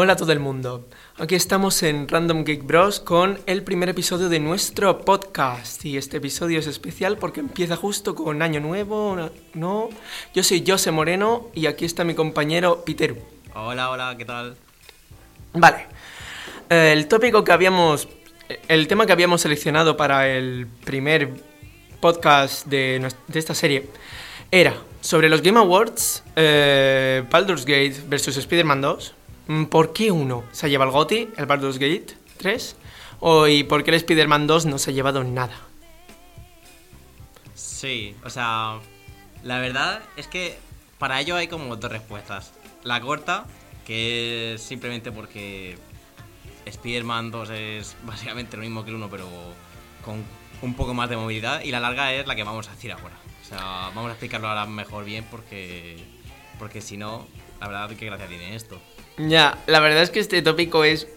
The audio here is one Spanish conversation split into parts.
Hola a todo el mundo. Aquí estamos en Random Geek Bros con el primer episodio de nuestro podcast. Y este episodio es especial porque empieza justo con Año Nuevo, ¿no? Yo soy José Moreno y aquí está mi compañero Piteru. Hola, hola, ¿qué tal? Vale. Eh, el tópico que habíamos. El tema que habíamos seleccionado para el primer podcast de, de esta serie era sobre los Game Awards, eh, Baldur's Gate versus Spider-Man 2. Mm, ¿Por qué uno se lleva el GOTY, el Baldur's Gate 3? O, ¿Y por qué el Spider-Man 2 no se ha llevado nada? Sí, o sea, la verdad es que para ello hay como dos respuestas. La corta, que es simplemente porque Spider-Man 2 es básicamente lo mismo que el 1, pero con un poco más de movilidad. Y la larga es la que vamos a decir ahora. O sea, vamos a explicarlo ahora mejor bien porque, porque si no, la verdad, qué gracia tiene esto. Ya, la verdad es que este tópico es.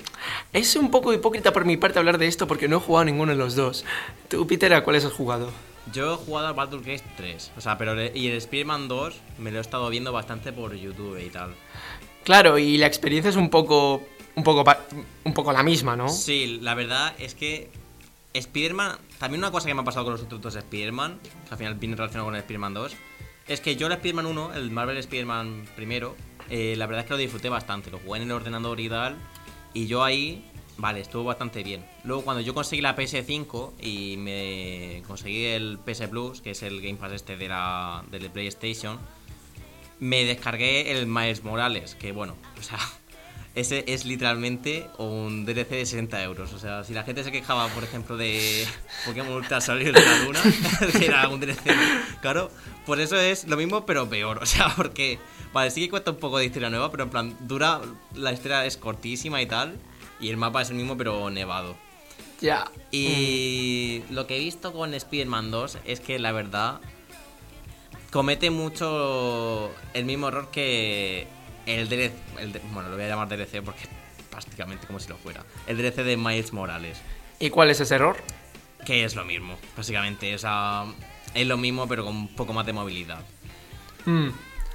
Es un poco hipócrita por mi parte hablar de esto porque no he jugado a ninguno de los dos. Tú, Peter, ¿a cuáles has jugado? Yo he jugado al Baldur's Gate 3, o sea, pero y el Spider-Man 2 me lo he estado viendo bastante por YouTube y tal. Claro, y la experiencia es un poco. un poco. un poco la misma, ¿no? Sí, la verdad es que Spider-Man, también una cosa que me ha pasado con los otros dos Spider-Man, que al final viene relacionado con el Spider-Man 2, es que yo el Spider-Man 1, el Marvel Spider-Man primero, eh, la verdad es que lo disfruté bastante, lo jugué en el ordenador y tal, y yo ahí, vale, estuvo bastante bien. Luego cuando yo conseguí la PS5 y me conseguí el PS Plus, que es el Game Pass este de la, del PlayStation, me descargué el Miles Morales, que bueno, o sea, ese es literalmente un DLC de 60 euros. O sea, si la gente se quejaba, por ejemplo, de Pokémon Ultra salir de la luna, que era un DLC claro, pues eso es lo mismo, pero peor. O sea, porque, vale, sí que cuesta un poco de historia nueva, pero en plan, dura, la historia es cortísima y tal, y el mapa es el mismo, pero nevado. Ya. Y lo que he visto con Spider-Man 2 es que la verdad comete mucho el mismo error que el DLC. el bueno, lo voy a llamar DLC porque es prácticamente como si lo fuera. El DLC de Miles Morales. ¿Y cuál es ese error? Que es lo mismo, básicamente. Sea, es lo mismo, pero con un poco más de movilidad. Mm,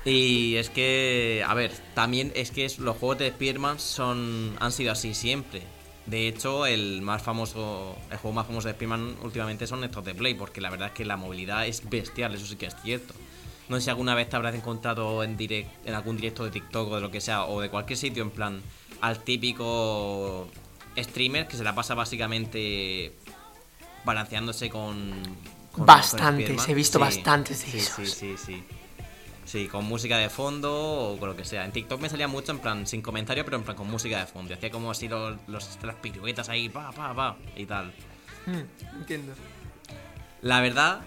Y es que, a ver, también es que es- los juegos de Spider-Man son, han sido así siempre. De hecho, el más famoso, el juego más famoso de Spider-Man últimamente son estos de Play, porque la verdad es que la movilidad es bestial, eso sí que es cierto. No sé si alguna vez te habrás encontrado en, direct, en algún directo de TikTok o de lo que sea, o de cualquier sitio, en plan, al típico streamer que se la pasa básicamente balanceándose con... con- Bastantes, he visto bastantes de sí, esos. Sí, sí, sí. Sí, con música de fondo o con lo que sea. En TikTok me salía mucho en plan sin comentario, pero en plan con música de fondo. Y hacía como así los, los- las piruetas ahí, pa, pa, pa, y tal. mm, entiendo. La verdad,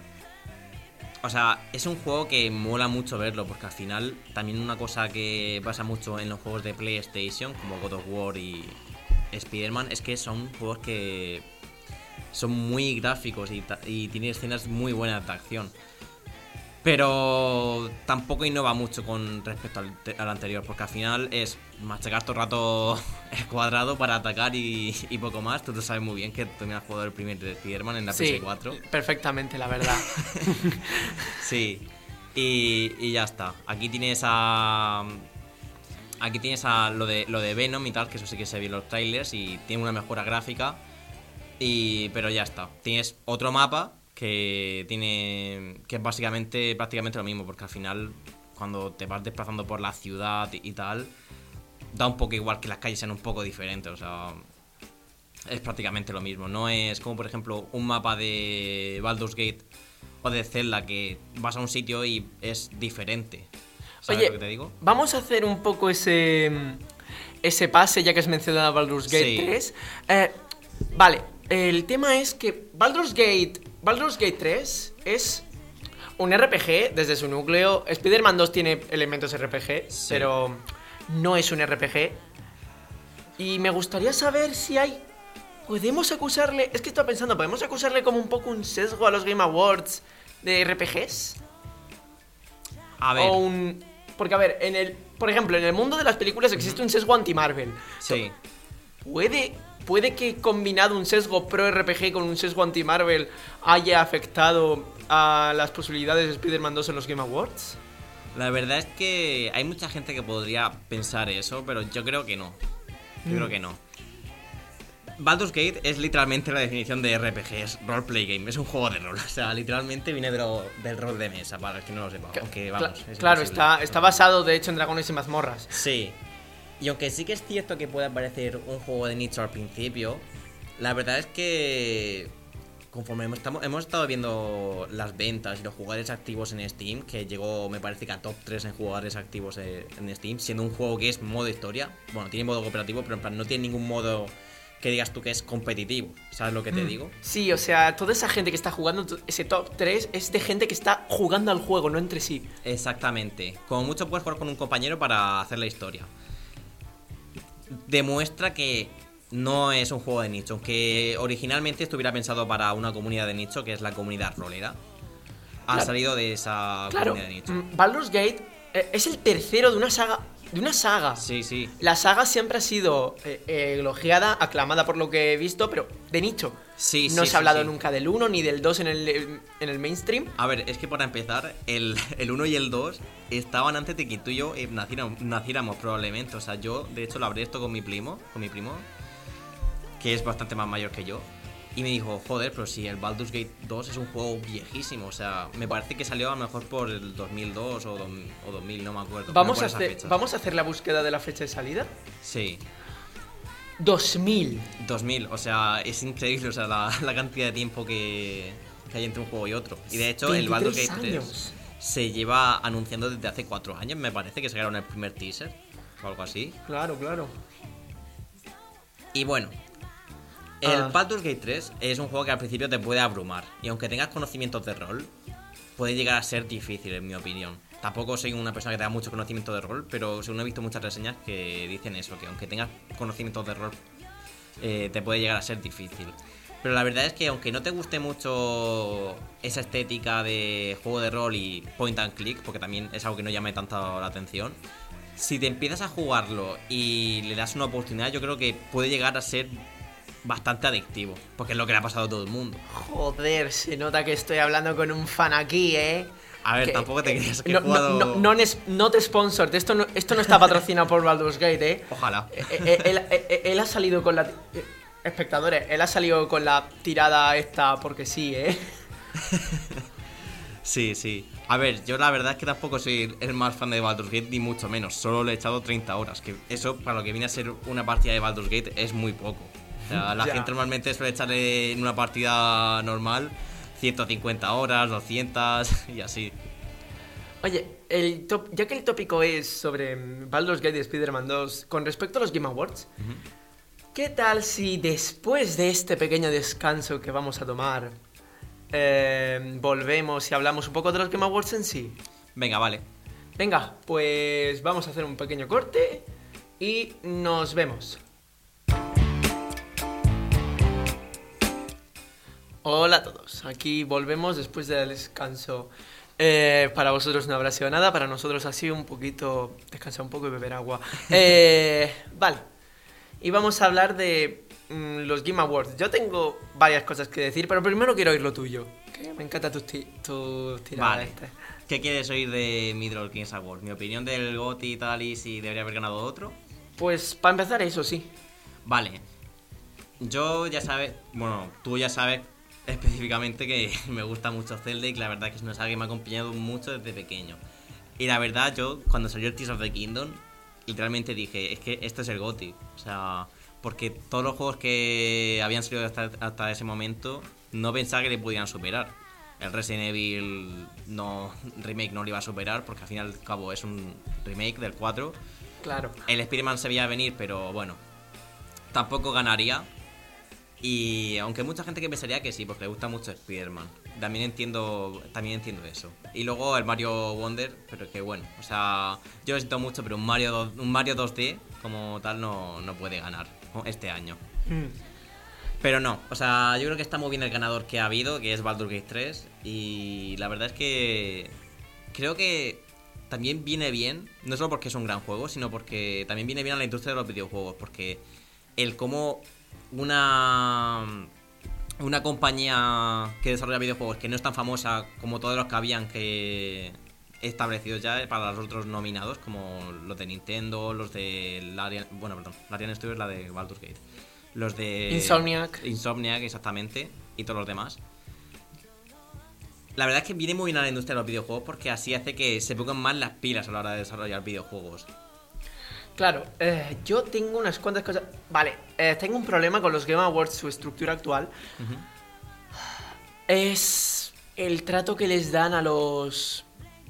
o sea, es un juego que mola mucho verlo, porque al final también una cosa que pasa mucho en los juegos de PlayStation, como God of War y Spider-Man, es que son juegos que son muy gráficos y, y tienen escenas muy buenas de acción. Pero tampoco innova mucho con respecto al, te- al anterior, porque al final es machacar todo el rato el cuadrado para atacar y, y poco más. Tú lo sabes muy bien que tú también has jugado el primer de Spider-Man en la Sí, PS4. perfectamente, la verdad. Sí. Y, y ya está. Aquí tienes a. Aquí tienes a lo de, lo de Venom y tal, que eso sí que se vio en los trailers y tiene una mejora gráfica. Y, pero ya está. Tienes otro mapa que tiene. que es básicamente prácticamente lo mismo, porque al final, cuando te vas desplazando por la ciudad y, tal, da un poco igual que las calles sean un poco diferentes. O sea, es prácticamente lo mismo. No es como, por ejemplo, un mapa de Baldur's Gate o de Zelda que vas a un sitio y es diferente. ¿Sabes Oye, lo que te digo? vamos a hacer un poco ese. ese pase, ya que has mencionado a Baldur's Gate Sí. 3. Eh, vale, el tema es que Baldur's Gate. Baldur's Gate 3 es un RPG desde su núcleo. Spider-Man 2 tiene elementos RPG, Sí. pero no es un RPG. Y me gustaría saber si hay. ¿Podemos acusarle.? Es que estaba pensando, ¿podemos acusarle como un poco un sesgo a los Game Awards de RPGs? A ver, O un. Porque, a ver, en el. Por ejemplo, en el mundo de las películas existe un sesgo anti-Marvel. sí. ¿Puede, ¿Puede que combinado un sesgo pro RPG con un sesgo anti-Marvel haya afectado a las posibilidades de Spider-Man 2 en los Game Awards? La verdad es que hay mucha gente que podría pensar eso, pero yo creo que no. Yo creo que no. Baldur's Gate es literalmente la definición de RPG, es roleplay game, es un juego de rol. O sea, literalmente viene de lo- del rol de mesa, para el que no lo sepa. Aunque vamos. Es claro, está, está basado de hecho en dragones y mazmorras. Sí. Y aunque sí que es cierto que puede parecer un juego de nicho al principio, la verdad es que conforme hemos, estamos- hemos estado viendo las ventas y los jugadores activos en Steam, que llegó me parece que a top 3 en jugadores activos en Steam, siendo un juego que es modo historia, bueno, tiene modo cooperativo, pero en plan no tiene ningún modo que digas tú que es competitivo, ¿sabes lo que te digo? Sí, o sea, toda esa gente que está jugando ese top 3 es de gente que está jugando al juego, no entre sí. Exactamente. Como mucho puedes jugar con un compañero para hacer la historia. Demuestra que no es un juego de nicho, aunque originalmente estuviera pensado para una comunidad de nicho, que es la comunidad rolera. Ha Claro. salido de esa Claro, comunidad de nicho. mm, Baldur's Gate eh, es el tercero de una saga. De una saga. Sí, sí. La saga siempre ha sido eh, eh, elogiada, aclamada por lo que he visto, pero de nicho. Sí, no sí, se ha hablado sí, sí. nunca del 1 ni del 2 en el, en el mainstream. A ver, es que para empezar, el, el 1 y el 2 estaban antes de que tú y yo eh, naciéramos, naciéramos probablemente. O sea, yo de hecho lo hablé esto con mi primo, con mi primo, que es bastante más mayor que yo. Y me dijo, joder, pero si el Baldur's Gate 2 es un juego viejísimo. O sea, me parece que salió a lo mejor por el 2002 o, o 2000, no me acuerdo. Vamos a, hacer, vamos a hacer la búsqueda de la fecha de salida. Sí, 2000. 2000. O sea, es increíble o sea, la, la cantidad de tiempo que, que hay entre un juego y otro. Y de hecho, el Baldur's 23 Gate 3 años. se lleva anunciando desde hace 4 años. Me parece que sacaron el primer teaser o algo así. Claro, claro. Y bueno, el Ah. Baldur's Gate 3 es un juego que al principio te puede abrumar. Y aunque tengas conocimientos de rol, puede llegar a ser difícil, en mi opinión. Tampoco soy una persona que tenga mucho conocimiento de rol, pero según he visto muchas reseñas que dicen eso, que aunque tengas conocimientos de rol, eh, te puede llegar a ser difícil. Pero la verdad es que aunque no te guste mucho esa estética de juego de rol y point and click, porque también es algo que no llame tanto la atención, si te empiezas a jugarlo y le das una oportunidad, yo creo que puede llegar a ser bastante adictivo, porque es lo que le ha pasado a todo el mundo. Joder, se nota que estoy hablando con un fan aquí, ¿eh? A ver, Que- tampoco te eh, creas que no, he jugado... no, no, no es- not sponsored. Esto no, esto no está patrocinado por Baldur's Gate, ¿eh? Ojalá. Eh, eh, él, eh, eh, él ha salido con la... espectadores, él ha salido con la tirada esta porque sí, ¿eh? Sí, sí. A ver, yo la verdad es que tampoco soy el más fan de Baldur's Gate, ni mucho menos. Solo le he echado 30 horas, que eso para lo que viene a ser una partida de Baldur's Gate es muy poco. O sea, la Ya. gente normalmente suele echarle en una partida normal 150 horas, 200 y así. Oye, el top- ya que el tópico es sobre mm, Baldur's Gate y Spider-Man 2, con respecto a los Game Awards, ¿qué tal si después de este pequeño descanso que vamos a tomar, eh, volvemos y hablamos un poco de los Game Awards en sí? Venga, vale. Venga, pues vamos a hacer un pequeño corte y nos vemos. Hola a todos, aquí volvemos después del descanso. Eh, para vosotros no habrá sido nada, para nosotros ha sido un poquito descansar un poco y beber agua. Eh, vale, y vamos a hablar de mm, los Game Awards. Yo tengo varias cosas que decir, pero primero quiero oír lo tuyo. que me encanta tus ti- tus tiradas. Vale. estas. ¿Qué quieres oír de Midroll Kings Award? ¿Mi opinión del GOTY y tal y si debería haber ganado otro? Pues para empezar eso sí. Vale. Yo ya sabes, bueno, tú ya sabes específicamente que me gusta mucho Zelda y que la verdad que es una saga que me ha acompañado mucho desde pequeño. Y la verdad, yo cuando salió el Tears of the Kingdom, literalmente dije, es que esto es el GOTY. O sea, porque todos los juegos que habían salido hasta, hasta ese momento no pensaba que le pudieran superar. El Resident Evil no, remake no lo iba a superar porque al fin y al cabo es un remake del 4. Claro. El Spider-Man se veía venir, pero bueno, tampoco ganaría. Y aunque hay mucha gente que pensaría que sí, porque le gusta mucho Spider-Man. También entiendo, también entiendo eso. Y luego el Mario Wonder, pero que bueno, o sea, yo lo siento mucho, pero un Mario, un Mario 2D como tal no, no puede ganar este año. Mm. Pero no, o sea, yo creo que está muy bien el ganador que ha habido, que es Baldur's Gate 3. Y la verdad es que creo que también viene bien, no solo porque es un gran juego, sino porque también viene bien a la industria de los videojuegos. Porque el cómo una, una compañía que desarrolla videojuegos que no es tan famosa como todos los que habían que, establecidos ya para los otros nominados, como los de Nintendo, los de Larian, bueno, perdón, Larian Studios, la de Baldur's Gate, los de Insomniac. Insomniac, exactamente, y todos los demás. La verdad es que viene muy bien a la industria de los videojuegos porque así hace que se pongan más las pilas a la hora de desarrollar videojuegos. Claro, eh, yo tengo unas cuantas cosas. Vale, eh, tengo un problema con los Game Awards, su estructura actual. Es el trato que les dan a los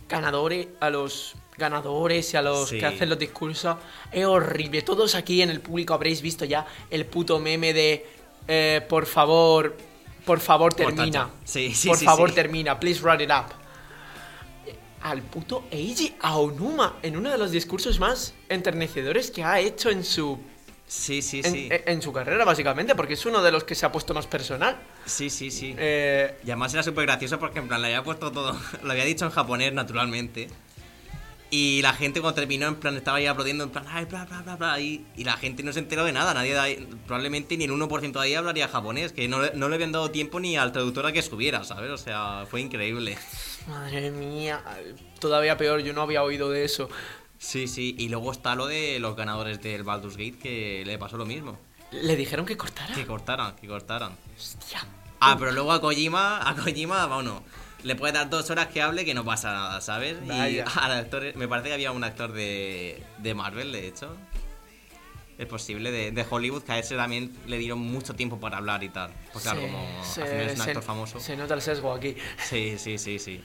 ganadores, a los ganadores y a los Sí. que hacen los discursos. Es horrible. Todos aquí en el público habréis visto ya el puto meme de eh, por favor, por favor termina. tacha. Sí, sí, por favor termina, please wrap it up. Al puto Eiji Aonuma en uno de los discursos más enternecedores que ha hecho en su Sí, sí, en, sí. en- su carrera, básicamente, porque es uno de los que se ha puesto más personal. Sí, sí, sí. Eh, Y además era súper gracioso porque en plan le había puesto todo, lo había dicho en japonés naturalmente. Y la gente cuando terminó en plan estaba ahí aplaudiendo en plan, ay, bla, bla, bla, bla. Y, y la gente no se enteró de nada, nadie de ahí- probablemente ni el 1% de ahí hablaría japonés, que no, no le habían dado tiempo ni al traductor a que subiera, ¿sabes? O sea, fue increíble. Madre mía, todavía peor, yo no había oído de eso. Sí, sí. Y luego está lo de los ganadores del Baldur's Gate que le pasó lo mismo. Le dijeron que cortara. Que cortaran, que cortaran. Hostia. Ah, pero luego a Kojima, a Kojima, bueno, le puede dar dos horas que hable que no pasa nada, ¿sabes? Y Vaya. al actor, me parece que había un actor de, de Marvel, de hecho. Es posible, de, de Hollywood, que a ese también le dieron mucho tiempo para hablar y tal. Pues claro, como se- al final es un se- actor famoso. Se nota el sesgo aquí. Sí, sí, sí, sí.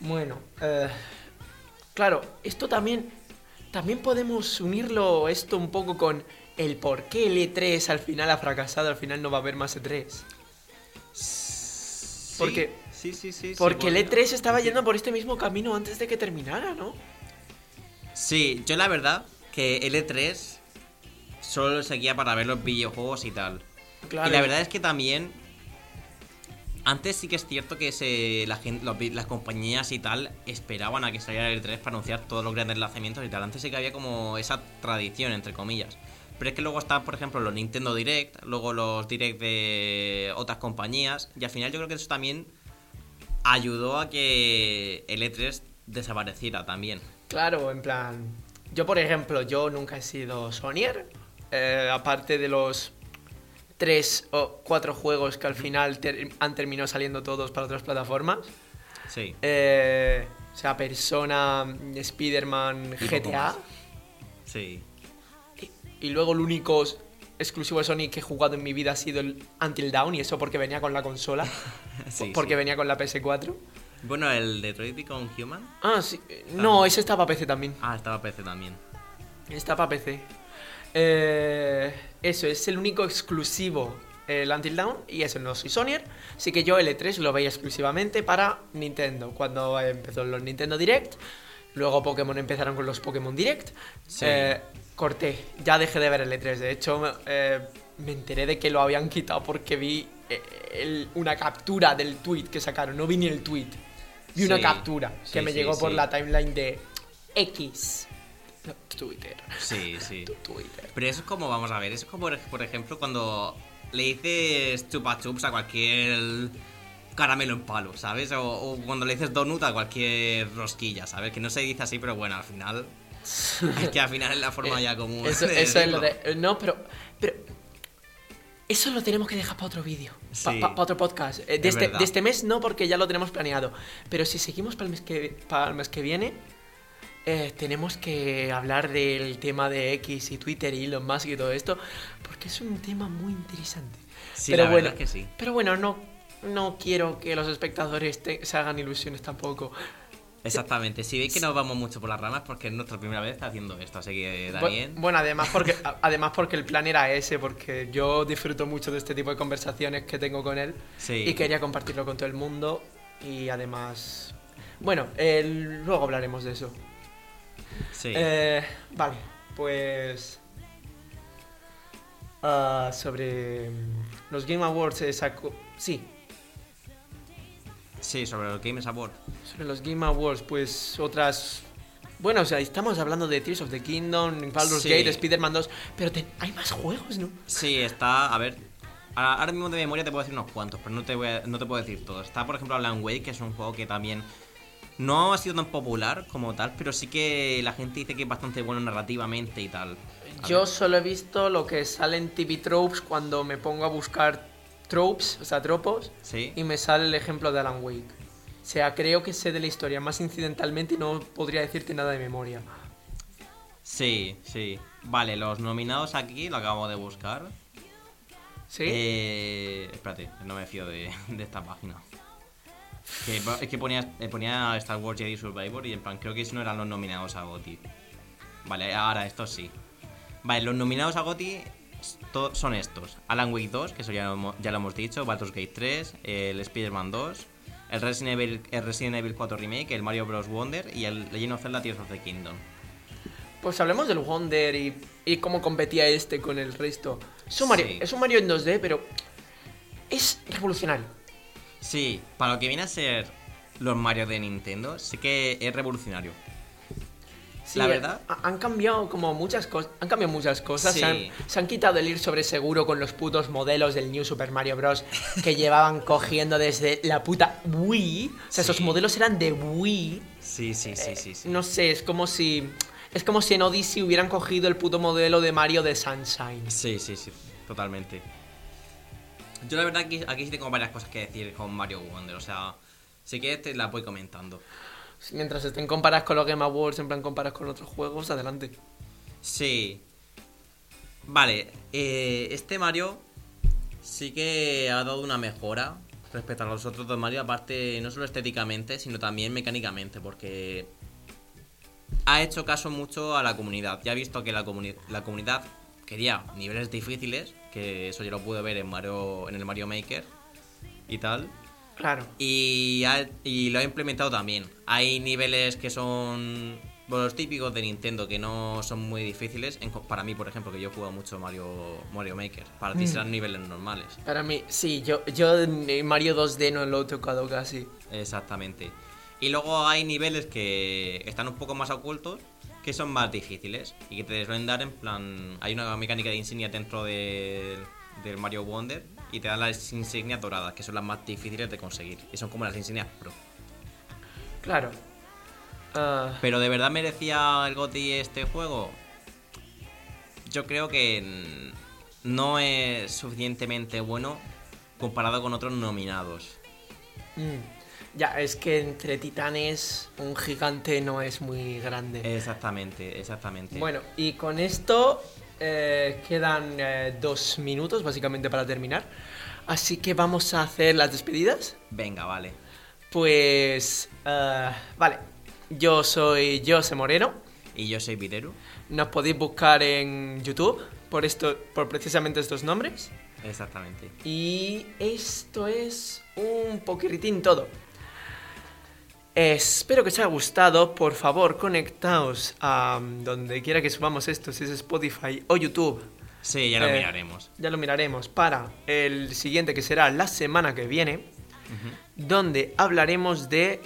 Bueno, eh, claro, esto también, también podemos unirlo esto un poco con el por qué el E3 al final ha fracasado, al final no va a haber más E3. Porque- Sí, sí, sí. sí, Porque el podría. E3 estaba yendo por este mismo camino antes de que terminara, ¿no? Sí, yo la verdad que el E3 solo seguía para ver los videojuegos y tal. Claro. Y la verdad es que también. Antes sí que es cierto que se, la los las compañías y tal esperaban a que saliera el E3 para anunciar todos los grandes lanzamientos y tal. Antes sí que había como esa tradición, entre comillas. Pero es que luego están, por ejemplo, los Nintendo Direct, luego los Direct de otras compañías. Y al final yo creo que eso también ayudó a que el E3 desapareciera también. Claro, en plan. Yo, por ejemplo, yo nunca he sido Sonyer. Eh, aparte de los tres o cuatro juegos que al final ter- han terminado saliendo todos para otras plataformas. Sí. Eh, o sea, Persona, Spider-Man, GTA. Sí. Y, y luego el único exclusivo de Sony que he jugado en mi vida ha sido el Until Dawn. Y eso porque venía con la consola. Sí, porque sí. venía con la PS4. Bueno, el Detroit Become Human. Ah, sí. No, ese está para PC también. Ah, estaba PC también. Está para PC. Eh, eso, es el único exclusivo, el Until Dawn, y eso, no soy Sonyer, así que yo el E3 lo veía exclusivamente para Nintendo, cuando empezó los Nintendo Direct, luego Pokémon empezaron con los Pokémon Direct, Sí. eh, corté, ya dejé de ver el E3, de hecho eh, me enteré de que lo habían quitado porque vi eh, el- una captura del tweet que sacaron, no vi ni el tweet, vi una Sí, captura que me llegó por la timeline de X. Twitter. Sí, sí. Twitter. Pero eso es como, vamos a ver, eso es como, por ejemplo, cuando le dices chupa chups a cualquier caramelo en palo, ¿sabes? O, o cuando le dices donut a cualquier rosquilla, ¿sabes? Que no se dice así, pero bueno, al final. es que al final es la forma ya común. Eso, eso es lo de. No, pero. pero eso lo tenemos que dejar para otro vídeo. Sí. Para otro podcast. Eh, de, Es este, de este mes no, porque ya lo tenemos planeado. Pero si seguimos para el mes que, para el mes que viene, eh, tenemos que hablar del tema de X y Twitter y Elon Musk y todo esto. Porque es un tema muy interesante. Sí, pero la bueno, es que sí. Pero bueno, no, no quiero que los espectadores te- se hagan ilusiones tampoco. Exactamente. Si veis que nos vamos mucho por las ramas, porque es nuestra primera vez haciendo esto, así que también. Bueno, además porque, a- además porque el plan era ese, porque yo disfruto mucho de este tipo de conversaciones que tengo con él Sí. y quería compartirlo con todo el mundo y además... Bueno, eh, luego hablaremos de eso. Sí. Eh, vale, pues... ah, sobre mm, los Game Awards se sacó... Sí, Sí, sobre los Games Award. sobre los Game Awards, pues otras... Bueno, o sea, estamos hablando de Tears of the Kingdom, Baldur's Sí. Gate, Spider-Man 2, pero te- hay más juegos, ¿no? Sí, está. A ver. Ahora mismo de memoria te puedo decir unos cuantos, pero no te, voy a- no te puedo decir todos. Está, por ejemplo, Alan Wake, que es un juego que también No ha sido tan popular como tal, pero sí que la gente dice que es bastante bueno narrativamente y tal. A Yo ver. solo he visto lo que sale en TV Tropes cuando me pongo a buscar tropes, o sea, tropos, Sí. y me sale el ejemplo de Alan Wake. O sea, creo que sé de la historia más incidentalmente y no podría decirte nada de memoria. Sí, sí. Vale, los nominados aquí lo acabo de buscar. ¿Sí? Eh, espérate, no me fío de, de esta página. Que, es que ponía, eh, ponía Star Wars Jedi Survivor y en plan, creo que esos no eran los nominados a GOTY. Vale, ahora estos sí. Vale, los nominados a GOTY son estos. Alan Wake 2, que eso ya lo, hemo- ya lo hemos dicho, Baldur's Gate 3, el Spider-Man 2, el Resident, Evil, el Resident Evil 4 Remake, el Mario Bros. Wonder y el Legend of Zelda Tears of the Kingdom. Pues hablemos del Wonder y, y cómo competía este con el resto. Es un, Mario, Sí. es un Mario en 2D, pero es revolucionario. Sí, para lo que viene a ser los Mario de Nintendo, sí que es revolucionario. Sí, La verdad. ha- Han cambiado como muchas cosas. Han cambiado muchas cosas. Sí. Se, han, se han quitado el ir sobre seguro con los putos modelos del New Super Mario Bros. que llevaban cogiendo desde la puta Wii. O sea, esos Sí. modelos eran de Wii. Sí, sí, sí, sí, sí. No sé, es como si. Es como si en Odyssey hubieran cogido el puto modelo de Mario de Sunshine. Sí, sí, sí, totalmente. Yo la verdad aquí, aquí sí tengo varias cosas que decir con Mario Wonder, o sea, si quieres te las voy comentando. Mientras estén comparadas con los Game Awards, en plan comparadas con otros juegos, adelante. Sí. Vale, eh, este Mario sí que ha dado una mejora respecto a los otros dos Mario, aparte no solo estéticamente, sino también mecánicamente, porque ha hecho caso mucho a la comunidad. Ya ha visto que la, comuni- la comunidad quería niveles difíciles, que eso ya lo pude ver en Mario en el Mario Maker y tal. Claro. Y, ha- y lo ha implementado también. Hay niveles que son bueno, los típicos de Nintendo que no son muy difíciles. En para mí, por ejemplo, que yo he jugado mucho Mario, Mario Maker. Para ti Mm. serán niveles normales. Para mí, sí, yo, yo Mario 2D no lo he tocado casi. Exactamente. Y luego hay niveles que están un poco más ocultos, que son más difíciles y que te suelen dar en plan... Hay una mecánica de insignia dentro del del Mario Wonder y te dan las insignias doradas, que son las más difíciles de conseguir. Y son como las insignias pro. Claro. Ah, Pero de verdad merecía el GOTY este juego. Yo creo que no es suficientemente bueno comparado con otros nominados. mm, ya, es que entre titanes un gigante no es muy grande. Exactamente, exactamente. Bueno, y con esto eh, quedan eh, dos minutos básicamente para terminar. Así que vamos a hacer las despedidas. Venga, vale. Pues, eh, vale, yo soy José Moreno. Y yo soy Viteru. Nos podéis buscar en YouTube por, esto, por precisamente estos nombres. Exactamente. Y esto es un poquiritín todo. Espero que os haya gustado. Por favor, conectaos a donde quiera que subamos esto, si es Spotify o YouTube. Sí, ya lo Eh, miraremos. Ya lo miraremos para el siguiente que será la semana que viene, donde hablaremos de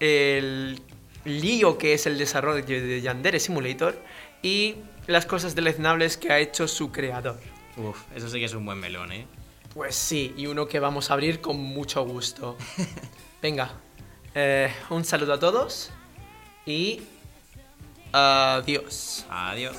el lío que es el desarrollo de Yandere Simulator y las cosas deleznables que ha hecho su creador. Uf, eso sí que es un buen melón, ¿eh? Pues sí, y uno que vamos a abrir con mucho gusto. Venga, eh, un saludo a todos y adiós. Adiós.